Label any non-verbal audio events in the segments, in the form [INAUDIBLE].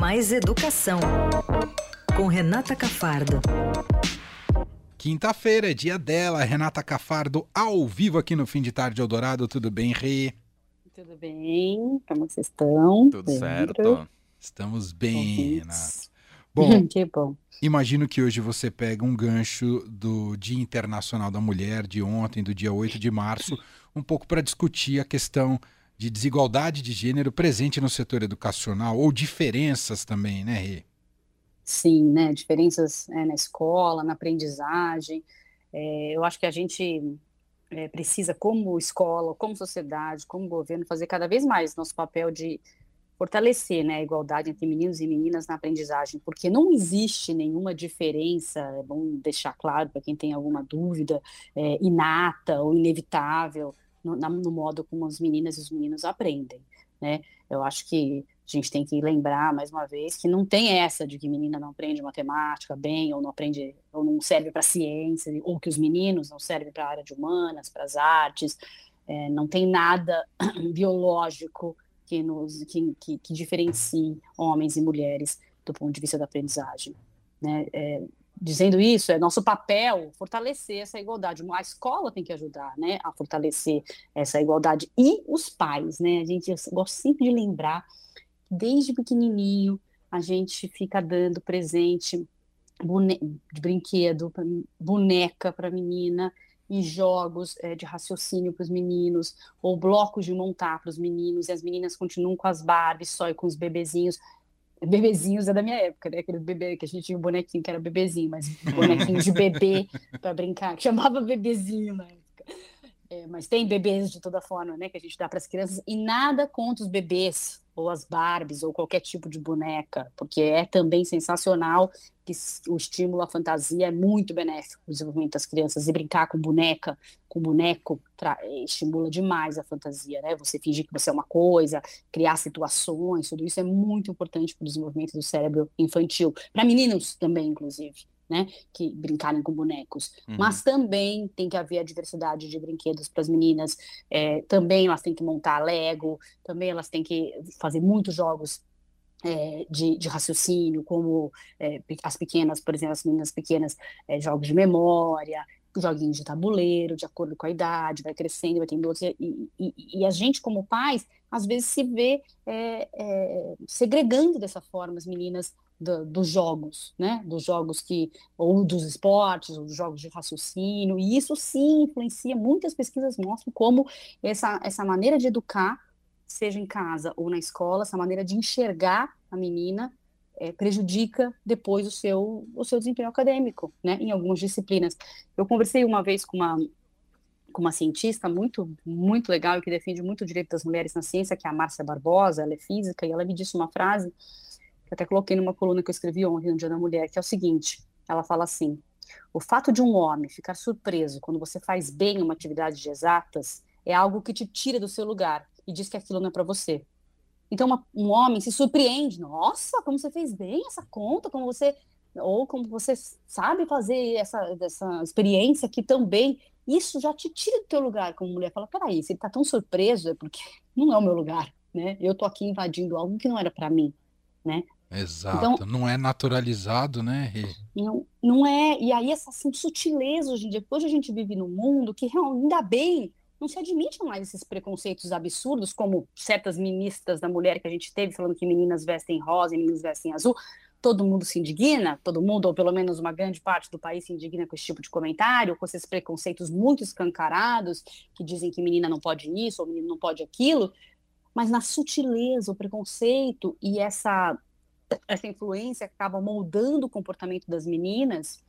Mais Educação, com Renata Cafardo. Quinta-feira é dia dela, Renata Cafardo, ao vivo aqui no Fim de Tarde Eldorado. Tudo bem, Rê? Tudo bem? Como vocês estão? Tudo certo. Estamos bem, Renata. [LAUGHS] Bom, que bom. Imagino que hoje você pega um gancho do Dia Internacional da Mulher, de ontem, do dia 8 de março, um pouco para discutir a questão de desigualdade de gênero presente no setor educacional, ou diferenças também, né, Rê? Sim, né? Diferenças é, na escola, na aprendizagem. É, eu acho que a gente é, precisa, como escola, como sociedade, como governo, fazer cada vez mais nosso papel de fortalecer né, a igualdade entre meninos e meninas na aprendizagem, porque não existe nenhuma diferença, é bom deixar claro para quem tem alguma dúvida, é, inata ou inevitável no, na, no modo como as meninas e os meninos aprendem, né? Eu acho que a gente tem que lembrar mais uma vez que não tem essa de que menina não aprende matemática bem ou não aprende ou não serve para ciência ou que os meninos não servem para a área de humanas, para as artes. É, não tem nada [CLEARS THROAT] biológico que nos que, que, que, diferencie homens e mulheres do ponto de vista da aprendizagem. Né? É, dizendo isso, é nosso papel fortalecer essa igualdade. A escola tem que ajudar, né, a fortalecer essa igualdade e os pais, né? A gente eu gosto sempre de lembrar, desde pequenininho a gente fica dando presente bone... de brinquedo, boneca para menina e jogos é, de raciocínio para os meninos, ou blocos de montar para os meninos, e as meninas continuam com as Barbies só e com os bebezinhos bebezinhos é da minha época, né? Aquele bebê que a gente tinha um bonequinho que era bebezinho, mas bonequinho de bebê [LAUGHS] para brincar, que chamava bebezinho na época. É, mas tem bebês de toda forma, né? Que a gente dá para as crianças e nada contra os bebês ou as Barbies ou qualquer tipo de boneca, porque é também sensacional que o estímulo à fantasia é muito benéfico para o desenvolvimento das crianças. E brincar com boneca, com boneco, estimula demais a fantasia, né? Você fingir que você é uma coisa, criar situações, tudo isso é muito importante para o desenvolvimento do cérebro infantil, para meninos também, inclusive né, que brincarem com bonecos. Uhum. Mas também tem que haver a diversidade de brinquedos para as meninas. É, também elas têm que montar Lego, também elas têm que fazer muitos jogos é, de, de, raciocínio, como é, as pequenas, por exemplo, as meninas pequenas, é, jogos de memória, joguinhos de tabuleiro, de acordo com a idade, vai crescendo, vai tendo outros. E, e, e a gente, como pais, às vezes se vê é, é, segregando dessa forma as meninas do, dos jogos, né? Dos jogos que, ou dos esportes, ou dos jogos de raciocínio, e isso sim influencia, muitas pesquisas mostram como essa, essa maneira de educar, seja em casa ou na escola, essa maneira de enxergar a menina é, prejudica depois o seu, o seu desempenho acadêmico, né? Em algumas disciplinas. Eu conversei uma vez com uma com uma cientista muito, muito legal e que defende muito o direito das mulheres na ciência, que é a Márcia Barbosa, ela é física, e ela me disse uma frase até coloquei numa coluna que eu escrevi ontem no Dia da Mulher, que é o seguinte: ela fala assim, o fato de um homem ficar surpreso quando você faz bem uma atividade de exatas é algo que te tira do seu lugar e diz que aquilo não é para você. Então, uma, um homem se surpreende, nossa, como você fez bem essa conta, como você ou como você sabe fazer essa, essa experiência aqui tão bem, isso já te tira do teu lugar como mulher. Fala, peraí, se ele tá tão surpreso é porque não é o meu lugar, né? Eu tô aqui invadindo algo que não era para mim, né? Exato, então, não é naturalizado, né? Não, não é, e aí essa assim, sutileza hoje em dia, hoje a gente vive num mundo que ainda bem não se admite mais esses preconceitos absurdos, como certas ministras da mulher que a gente teve falando que meninas vestem rosa e meninos vestem azul. Todo mundo se indigna, todo mundo, ou pelo menos uma grande parte do país se indigna com esse tipo de comentário, com esses preconceitos muito escancarados, que dizem que menina não pode isso, ou menino não pode aquilo, mas na sutileza, o preconceito e essa essa influência que acaba moldando o comportamento das meninas,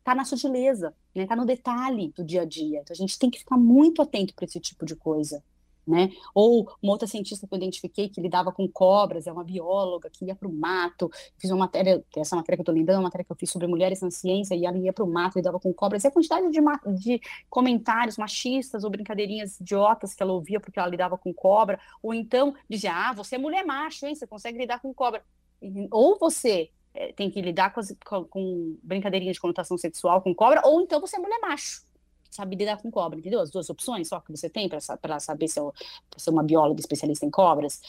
está na sutileza, né? Tá no detalhe do dia a dia. Então a gente tem que ficar muito atento para esse tipo de coisa. Né? Ou uma outra cientista que eu identifiquei que lidava com cobras, é uma bióloga que ia para o mato, fiz uma matéria, essa matéria que eu estou lembrando, uma matéria que eu fiz sobre mulheres na ciência, e ela ia para o mato, lidava com cobras, e a quantidade de, de comentários machistas ou brincadeirinhas idiotas que ela ouvia porque ela lidava com cobra, ou então dizia, ah, você é mulher macho, hein? Você consegue lidar com cobra ou você é, tem que lidar com, as, com, com, brincadeirinha de conotação sexual com cobra, ou então você é mulher macho. sabe lidar com cobra, entendeu? As duas opções só que você tem para saber se é ser uma bióloga especialista em cobras.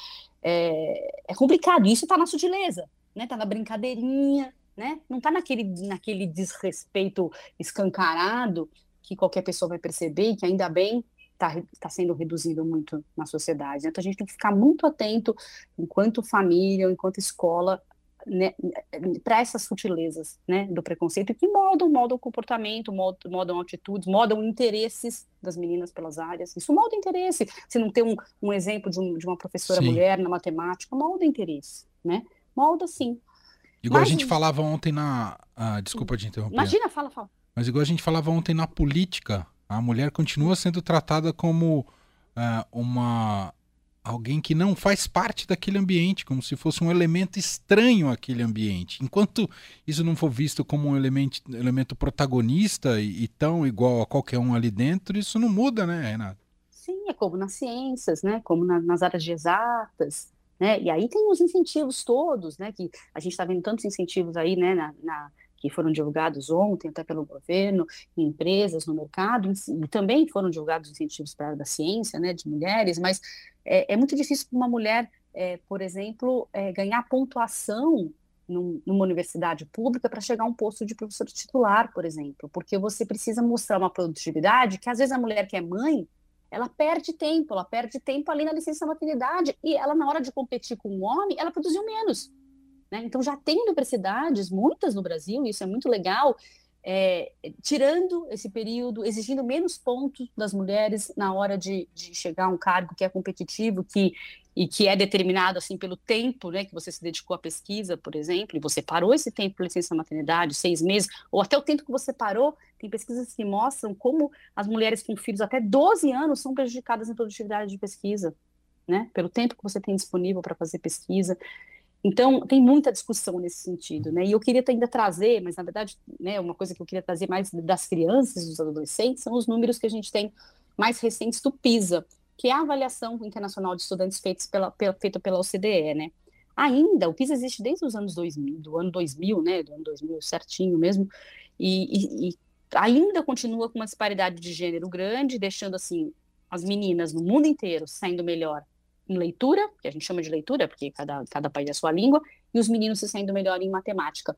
É, é complicado, isso está na sutileza, né? Está na brincadeirinha, né? Não está naquele, naquele desrespeito escancarado que qualquer pessoa vai perceber que ainda bem está tá sendo reduzido muito na sociedade. Então a gente tem que ficar muito atento, enquanto família, enquanto escola, né, para essas sutilezas né, do preconceito que modam, modam o comportamento, modam, modam atitudes, modam interesses das meninas pelas áreas. Isso molda interesse. Se não tem um, um exemplo de, um, de, uma professora sim. mulher na matemática, molda interesse, né? Molda sim. Igual Mas, a gente falava ontem na. Ah, desculpa te interromper. Imagina, fala, fala. Mas igual a gente falava ontem na política, a mulher continua sendo tratada como uh, uma alguém que não faz parte daquele ambiente, como se fosse um elemento estranho àquele ambiente. Enquanto isso não for visto como um elemento, elemento protagonista e, e tão igual a qualquer um ali dentro, isso não muda, né, Renato? Sim, é como nas ciências, né? Como na, nas áreas de exatas, né? E aí tem os incentivos todos, né? Que a gente está vendo tantos incentivos aí, né? Na, na, que foram divulgados ontem, até pelo governo, em empresas, no mercado, e também foram divulgados incentivos para a área da ciência, né, de mulheres, mas é, é muito difícil para uma mulher, é, por exemplo, é, ganhar pontuação num, numa universidade pública para chegar a um posto de professor titular, por exemplo, porque você precisa mostrar uma produtividade que às vezes a mulher que é mãe, ela perde tempo, ela perde tempo ali na licença maternidade, e ela na hora de competir com um homem, ela produziu menos. Né? Então já tem universidades, muitas no Brasil, e isso é muito legal, é, tirando esse período, exigindo menos pontos das mulheres na hora de, de, chegar a um cargo que é competitivo, que e que é determinado assim pelo tempo, né, que você se dedicou à pesquisa, por exemplo, e você parou esse tempo por licença maternidade, seis meses, ou até o tempo que você parou, tem pesquisas que mostram como as mulheres com filhos até 12 anos são prejudicadas em produtividade de pesquisa, né, pelo tempo que você tem disponível para fazer pesquisa. Então, tem muita discussão nesse sentido, né? E eu queria ainda trazer, mas na verdade, né, uma coisa que eu queria trazer mais das crianças dos adolescentes são os números que a gente tem mais recentes do PISA, que é a avaliação internacional de estudantes pela, pela, feita pela OCDE, né? Ainda, o PISA existe desde os anos 2000, do ano 2000, né, do ano 2000 certinho mesmo, e, e, e ainda continua com uma disparidade de gênero grande, deixando, assim, as meninas no mundo inteiro saindo melhor em leitura, que a gente chama de leitura, porque cada, cada país é a sua língua, e os meninos se saindo melhor em matemática.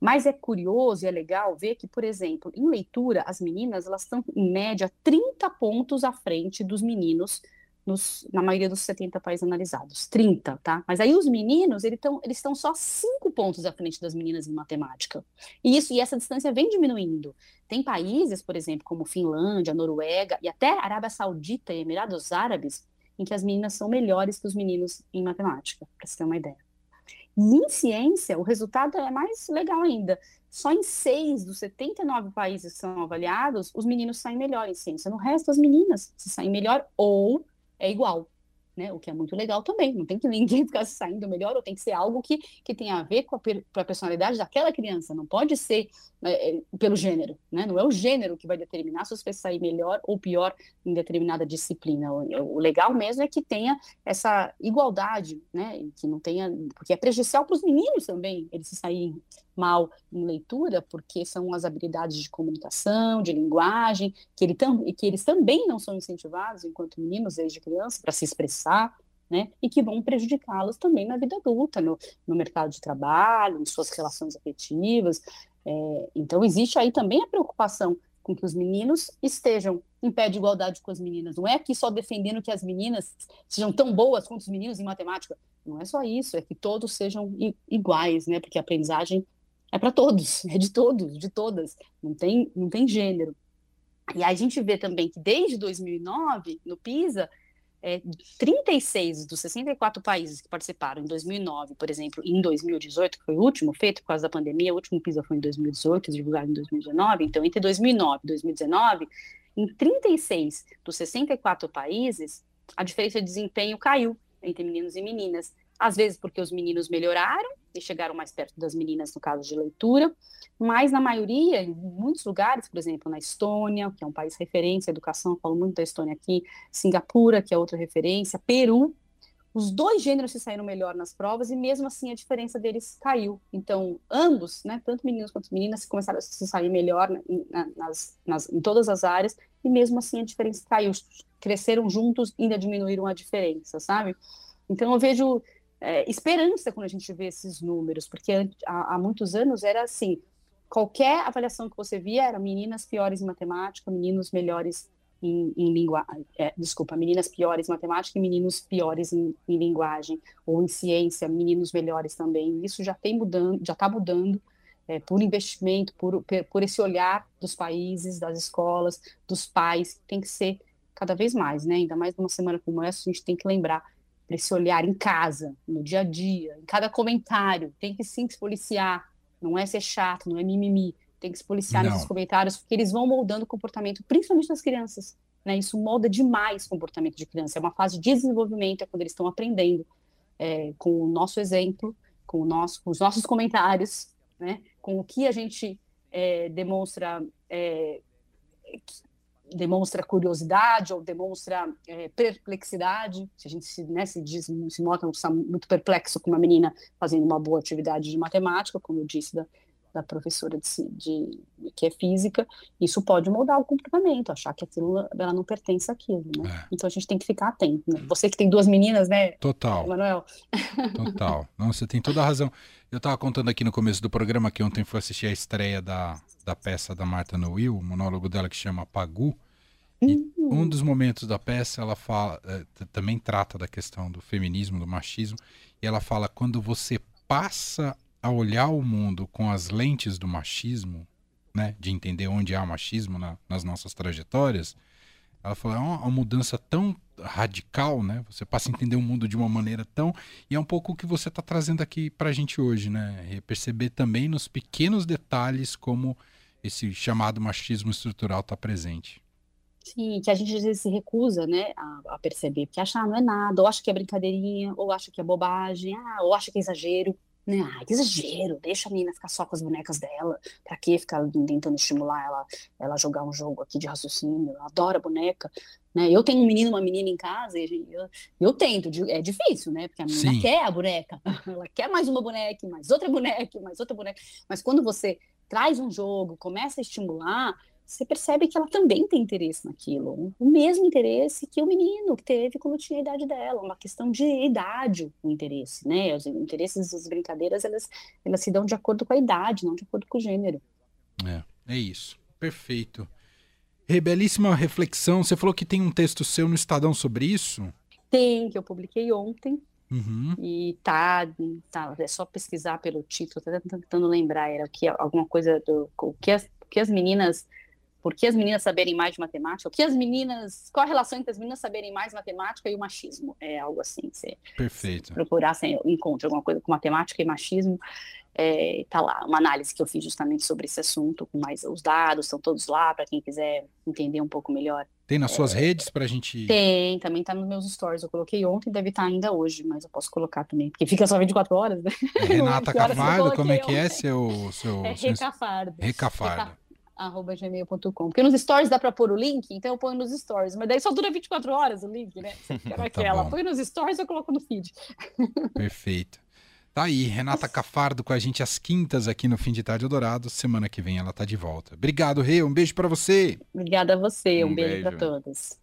Mas é curioso e é legal ver que, por exemplo, em leitura, as meninas elas estão, em média, 30 pontos à frente dos meninos nos, na maioria dos 70 países analisados. 30, tá? Mas aí os meninos, eles estão eles só 5 pontos à frente das meninas em matemática. E, isso, e essa distância vem diminuindo. Tem países, por exemplo, como Finlândia, Noruega e até Arábia Saudita e Emirados Árabes, em que as meninas são melhores que os meninos em matemática, para você ter uma ideia. E em ciência, o resultado é mais legal ainda. Só em seis dos 79 países que são avaliados, os meninos saem melhor em ciência. No resto, as meninas se saem melhor ou é igual né? O que é muito legal também. Não tem que ninguém [LAUGHS] ficar saindo melhor, ou tem que ser algo que, que tenha a ver com a, com a personalidade daquela criança. Não pode ser é, é, pelo gênero, né? Não é o gênero que vai determinar se você vai sair melhor ou pior em determinada disciplina. O, o legal mesmo é que tenha essa igualdade, né? Que não tenha, porque é prejudicial para os meninos também eles se saírem mal em leitura, porque são as habilidades de comunicação, de linguagem, que, ele tam, que eles também não são incentivados enquanto meninos desde criança para se expressar, né, e que vão prejudicá-los também na vida adulta, no, no, mercado de trabalho, em suas relações afetivas. É, então, existe aí também a preocupação com que os meninos estejam em pé de igualdade com as meninas. Não é aqui só defendendo que as meninas sejam tão boas quanto os meninos em matemática. Não é só isso, é que todos sejam iguais, né? Porque a aprendizagem é para todos, é de todos, de todas, não tem, não tem gênero. E a gente vê também que desde 2009, no PISA, é, 36 dos 64 países que participaram em 2009, por exemplo, e em 2018, que foi o último feito por causa da pandemia, o último PISA foi em 2018, divulgado em 2019, então entre 2009 e 2019, em 36 dos 64 países, a diferença de desempenho caiu entre meninos e meninas às vezes porque os meninos melhoraram e chegaram mais perto das meninas no caso de leitura, mas na maioria, em muitos lugares, por exemplo, na Estônia, que é um país referência em educação, falo muito da Estônia aqui, Singapura, que é outra referência, Peru, os dois gêneros se saíram melhor nas provas e mesmo assim a diferença deles caiu. Então, ambos, né, tanto meninos quanto meninas, começaram a se sair melhor nas, nas, em todas as áreas e mesmo assim a diferença caiu. Cresceram juntos ainda diminuíram a diferença, sabe? Então, eu vejo é, esperança quando a gente vê esses números, porque há, há muitos anos era assim: qualquer avaliação que você via era meninas piores em matemática, meninos melhores em, em linguagem, é, desculpa, meninas piores em matemática e meninos piores em, em, linguagem, ou em ciência, meninos melhores também. Isso já tem mudando, já está mudando é, por investimento, por, por esse olhar dos países, das escolas, dos pais, tem que ser cada vez mais, né? Ainda mais numa semana como essa, a gente tem que lembrar para esse olhar em casa, no dia a dia, em cada comentário, tem que sim se policiar, não é ser chato, não é mimimi, tem que se policiar Não. nesses comentários, porque eles vão moldando o comportamento, principalmente das crianças. Né? Isso molda demais o comportamento de criança. É uma fase de desenvolvimento, é quando eles estão aprendendo é, com o nosso exemplo, com, o nosso, com os nossos comentários, né? com o que a gente é, demonstra é, demonstra curiosidade ou demonstra é, perplexidade, se a gente se, né, se, diz, se nota muito perplexo com uma menina fazendo uma boa atividade de matemática, como eu disse da, da professora de, de, que é física, isso pode mudar o comportamento, achar que aquilo ela não pertence àquilo, né? É. Então a gente tem que ficar atento. Né? Você que tem duas meninas, né? Total. Manuel. Total. [LAUGHS] Não, você tem toda a razão. Eu estava contando aqui no começo do programa que ontem foi assistir a estreia da, da peça da Marta Noel, o monólogo dela que chama Pagu. E uhum. um dos momentos da peça ela fala, é, também trata da questão do feminismo, do machismo, e ela fala quando você passa a olhar o mundo com as lentes do machismo, né, de entender onde há machismo na, nas nossas trajetórias, ela falou, é uma, uma, mudança tão radical, né? Você passa a entender o mundo de uma maneira tão... E é um pouco o que você está trazendo aqui para a gente hoje, né? E perceber também nos pequenos detalhes como esse chamado machismo estrutural está presente. Sim, que a gente às vezes se recusa, né, a, a, perceber, porque acha, ah, não é nada, ou acha que é brincadeirinha, ou acha que é bobagem, ah, ou acha que é exagero. Né? Ah, que exagero, deixa a menina ficar só com as bonecas dela. Pra que ficar tentando estimular ela, ela jogar um jogo aqui de raciocínio? Ela adora boneca. Né? Eu tenho um menino uma menina em casa e eu, eu tento, é difícil, né? Porque a menina Sim. quer a boneca, [LAUGHS] ela quer mais uma boneca, mais outra boneca, mais outra boneca. Mas quando você traz um jogo, começa a estimular, você percebe que ela também tem interesse naquilo, o mesmo interesse que o menino que teve quando tinha a idade dela, uma questão de idade o interesse, né? Os interesses, as brincadeiras, elas, elas se dão de acordo com a idade, não de acordo com o gênero. É, é isso. Perfeito. Rebelíssima reflexão. Você falou que tem um texto seu no Estadão sobre isso? Tem, que eu publiquei ontem. Uhum. E tá, tá, é só pesquisar pelo título, tô tentando lembrar, era que alguma coisa do o que as, o que as meninas por que as meninas saberem mais de matemática? O que as meninas, qual a relação entre as meninas saberem mais matemática e o machismo? É algo assim, você Perfeito. procurar, você encontra alguma coisa com matemática e machismo, é, tá lá, uma análise que eu fiz justamente sobre esse assunto, com mais os dados, estão todos lá, para quem quiser entender um pouco melhor. Tem nas suas é, redes para a gente... Tem, também tá nos meus stories, eu coloquei ontem, deve estar tá ainda hoje, mas eu posso colocar também, porque fica só 24 horas, né? É Renata [LAUGHS] Cafardo, como é que é seu... seu é Recafardo. Recafardo arroba gmail.com. Porque nos stories dá para pôr o link, então eu ponho nos stories, mas daí só dura 24 horas o link, né? [LAUGHS] Era aquela. Tá Põe nos stories eu coloco no feed. [LAUGHS] Perfeito. Tá aí, Renata Cafardo com a gente às quintas aqui no Fim de Tarde Dourado. Semana que vem ela tá de volta. Obrigado, Rê. Um beijo para você. Obrigada a você. Um, um beijo, beijo para todos.